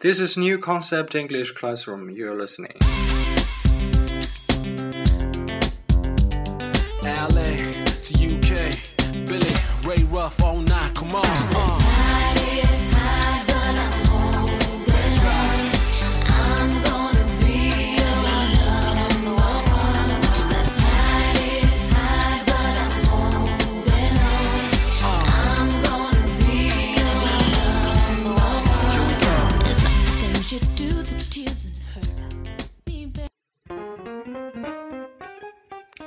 This is New Concept English Classroom. You're listening. LA to UK, Billy, Ray Ruff, come on.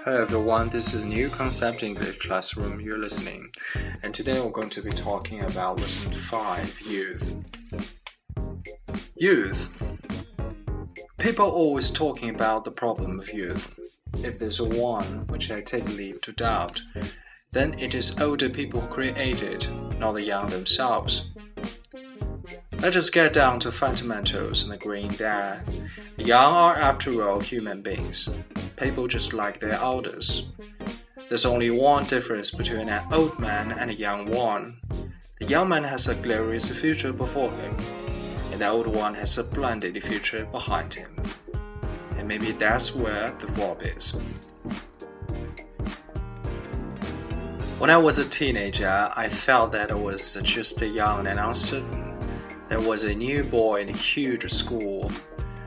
Hello everyone, this is a New Concept English Classroom. You're listening. And today we're going to be talking about lesson 5 Youth. Youth. People always talking about the problem of youth. If there's one which I take leave to doubt, then it is older people who create it, not the young themselves. Let us get down to fundamentals and agreeing that young are, after all, human beings, people just like their elders. There's only one difference between an old man and a young one. The young man has a glorious future before him, and the old one has a splendid future behind him. And maybe that's where the rub is. When I was a teenager, I felt that I was just a young and uncertain. There was a new boy in a huge school,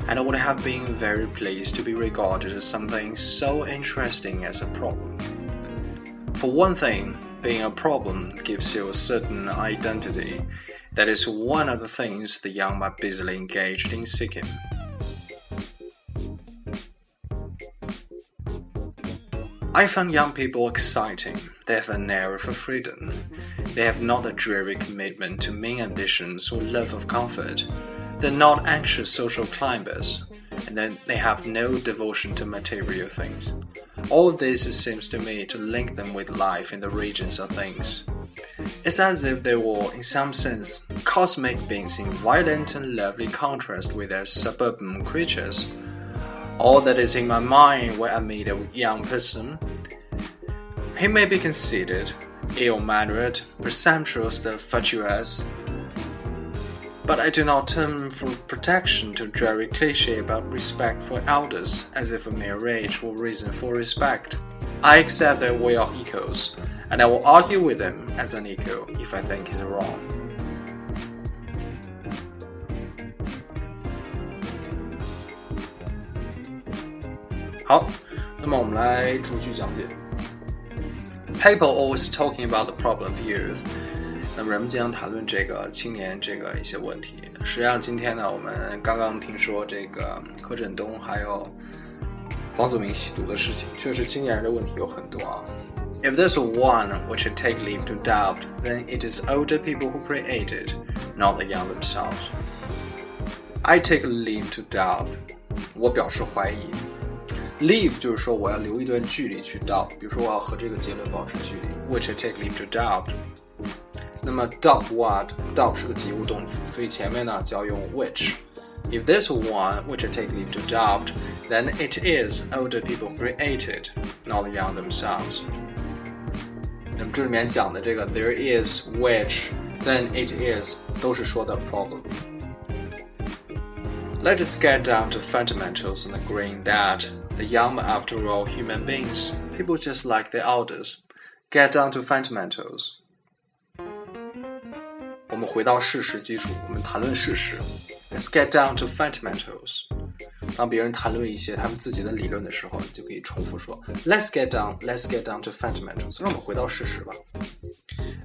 and I would have been very pleased to be regarded as something so interesting as a problem. For one thing, being a problem gives you a certain identity. That is one of the things the young are busily engaged in seeking. I find young people exciting. They have an air of freedom. They have not a dreary commitment to mean ambitions or love of comfort. They're not anxious social climbers, and then they have no devotion to material things. All this seems to me to link them with life in the regions of things. It's as if they were, in some sense, cosmic beings in violent and lovely contrast with their suburban creatures. All that is in my mind when I meet a young person he may be considered ill-mannered, presumptuous, and fatuous, but I do not turn from protection to dreary cliche about respect for elders, as if a mere age were reason for respect. I accept that we are equals, and I will argue with him as an equal if I think he's wrong. People always talking about the problem of youth 那么人们经常谈论这个青年这个一些问题。实际上今天呢，我们刚刚听说这个柯震东还有房祖名吸毒的事情，确实青年人的问题有很多啊。If there's one which I take leave to doubt, then it is older people who create it, not the young themselves. I take leave to doubt. 我表示怀疑。Leave 就是说我要留一段距离去 doubt，比如说我要和这个结论保持距离，which I take leave to doubt。那么 doubt what？doubt 是个及物动词，所以前面呢就要用 which。If there's one which I take leave to doubt, then it is older people created, not the young themselves. 那么这里面讲的这个 there is which, then it is 都是说的 problem. Let us get down to fundamentals and agreeing that the young are, after all, human beings, people just like their elders. Get down to fundamentals. 我们回到事实基础，我们谈论事实。Let's get down to fundamentals. 当别人谈论一些他们自己的理论的时候，你就可以重复说：Let's get down, let's get down to fundamentals. 让我们回到事实吧。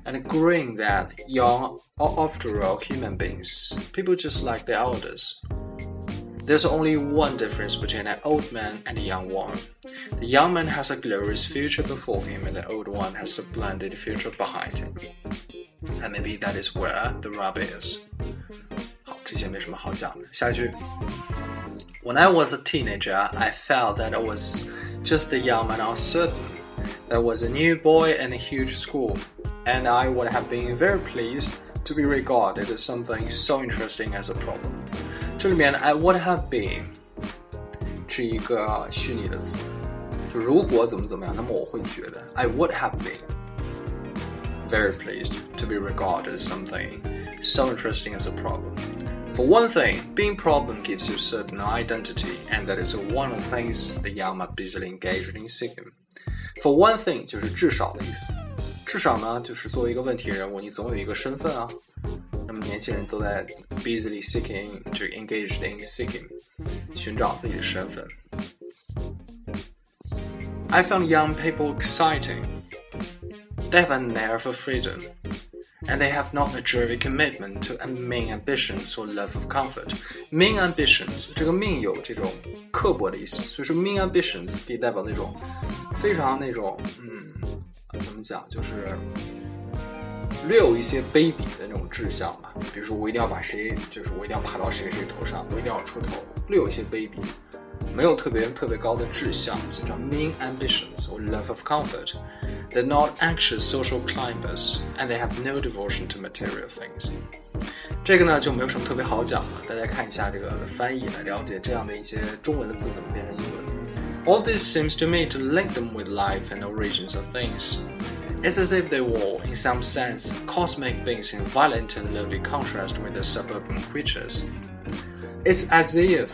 And agreeing that young are, after all, human beings, people just like their elders. There's only one difference between an old man and a young one. The young man has a glorious future before him, and the old one has a splendid future behind him. And maybe that is where the rub is. 好，这些没什么好讲的。下一句。When I was a teenager, I felt that I was just a young and uncertain. There was a new boy in a huge school, and I would have been very pleased to be regarded as something so interesting as a problem. 这里面的 I would have been 是一个虚拟的词，就如果怎么怎么样，那么我会觉得 I would have been very pleased to be regarded as something so interesting as a problem. For one thing, being problem gives you certain identity, and that is one of the things the young are busily engaged in seeking. For one thing 就是至少的意思，至少呢就是作为一个问题人物，你总有一个身份啊。那么年轻人都在 busily seeking，就 engaged in seeking，寻找自己的身份。I found young people exciting. They have an air of freedom and they have not a dreary commitment to a mean ambitions or love of comfort. Mean ambitions 这个 mean 有这种刻薄的意思，所以说 mean ambitions 可以代表那种非常那种嗯，怎么讲，就是略有一些卑鄙的那种志向吧。比如说我一定要把谁，就是我一定要爬到谁谁头上，我一定要出头，略有一些卑鄙。 没有特别特别高的志向，所以叫 mean ambitions or love of comfort. They're not anxious social climbers, and they have no devotion to material things. 这个呢就没有什么特别好讲了，大家看一下这个翻译来了解这样的一些中文的字怎么变成英文。All this seems to me to link them with life and origins of things. It's as if they were, in some sense, cosmic beings in violent and lovely contrast with the suburban creatures. It's as if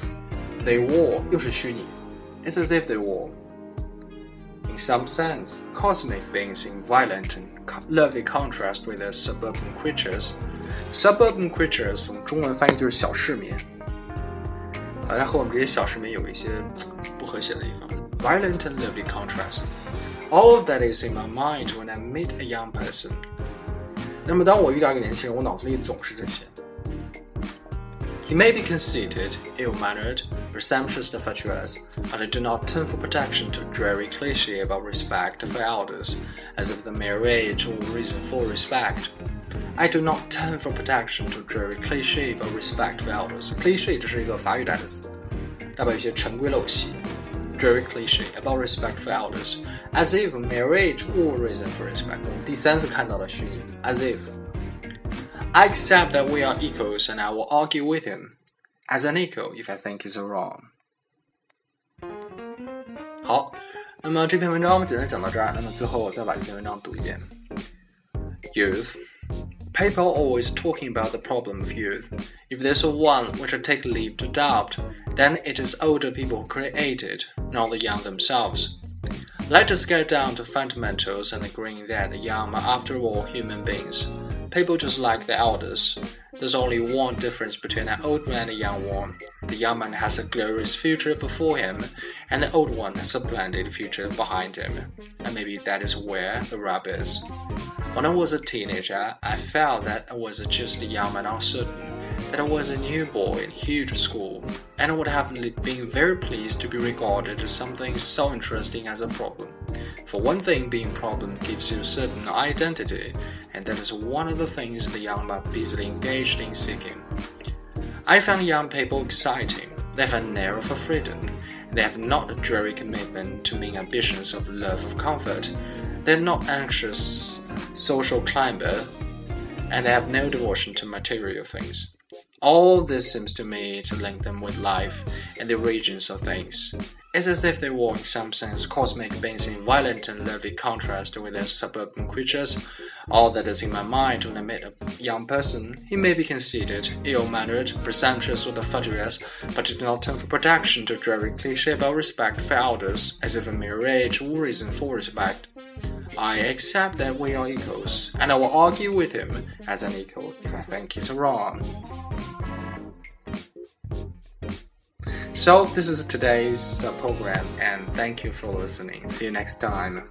they were 又是虚拟。It's as if they were in some sense, cosmic beings in violent and lovely contrast with the suburban creatures. Suburban creatures 从中文翻译就是小市民，好像和我们这些小市民有一些不和谐的地方。Violent and lovely contrast. All of that is in my mind when I meet a young person. 那么当我遇到一个年轻人，我脑子里总是这些。He may be conceited, ill-mannered, presumptuous and fatuous, but I do not turn for protection to dreary cliché about respect for elders, as if the mere age were reason for respect. I do not turn for protection to dreary cliché about respect for elders. Cliché 这是一个法语单词，代表一些陈规陋习。Dreary cliché about respect for elders, as if mere age were reason for respect. 我们第三次看到了虚拟，as if。I accept that we are equals, and I will argue with him as an equal if I think he's wrong. 好，那么这篇文章我们简单讲到这儿。那么最后我再把这篇文章读一遍。Youth. People are always talking about the problem of youth. If there's a one which I take leave to doubt, then it is older people who create it, not the young themselves. Let us get down to fundamentals and agreeing that the young are after all human beings. People just like the elders. There's only one difference between an old man and a young one. The young man has a glorious future before him, and the old one has a splendid future behind him. And maybe that is where the rub is. When I was a teenager, I felt that I was just a young man uncertain, that I was a new boy in huge school, and I would have been very pleased to be regarded as something so interesting as a problem. For one thing, being problem gives you a certain identity, and that is one of the things the young are busily engaged in seeking. I find young people exciting. They have an air of freedom. They have not a dreary commitment to mean ambitions of love of comfort. They're not anxious social climber, and they have no devotion to material things. All this seems to me to link them with life and the origins of things. It's as if they were, in some sense, cosmic beings in violent and lovely contrast with their suburban creatures. All that is in my mind when I meet a young person, he may be conceited, ill-mannered, presumptuous, or fatuous, but did not turn for protection to dreary cliché about respect for elders, as if a mere age were reason for respect. I accept that we are equals, and I will argue with him as an equal if I think he's wrong. So, this is today's uh, program, and thank you for listening. See you next time.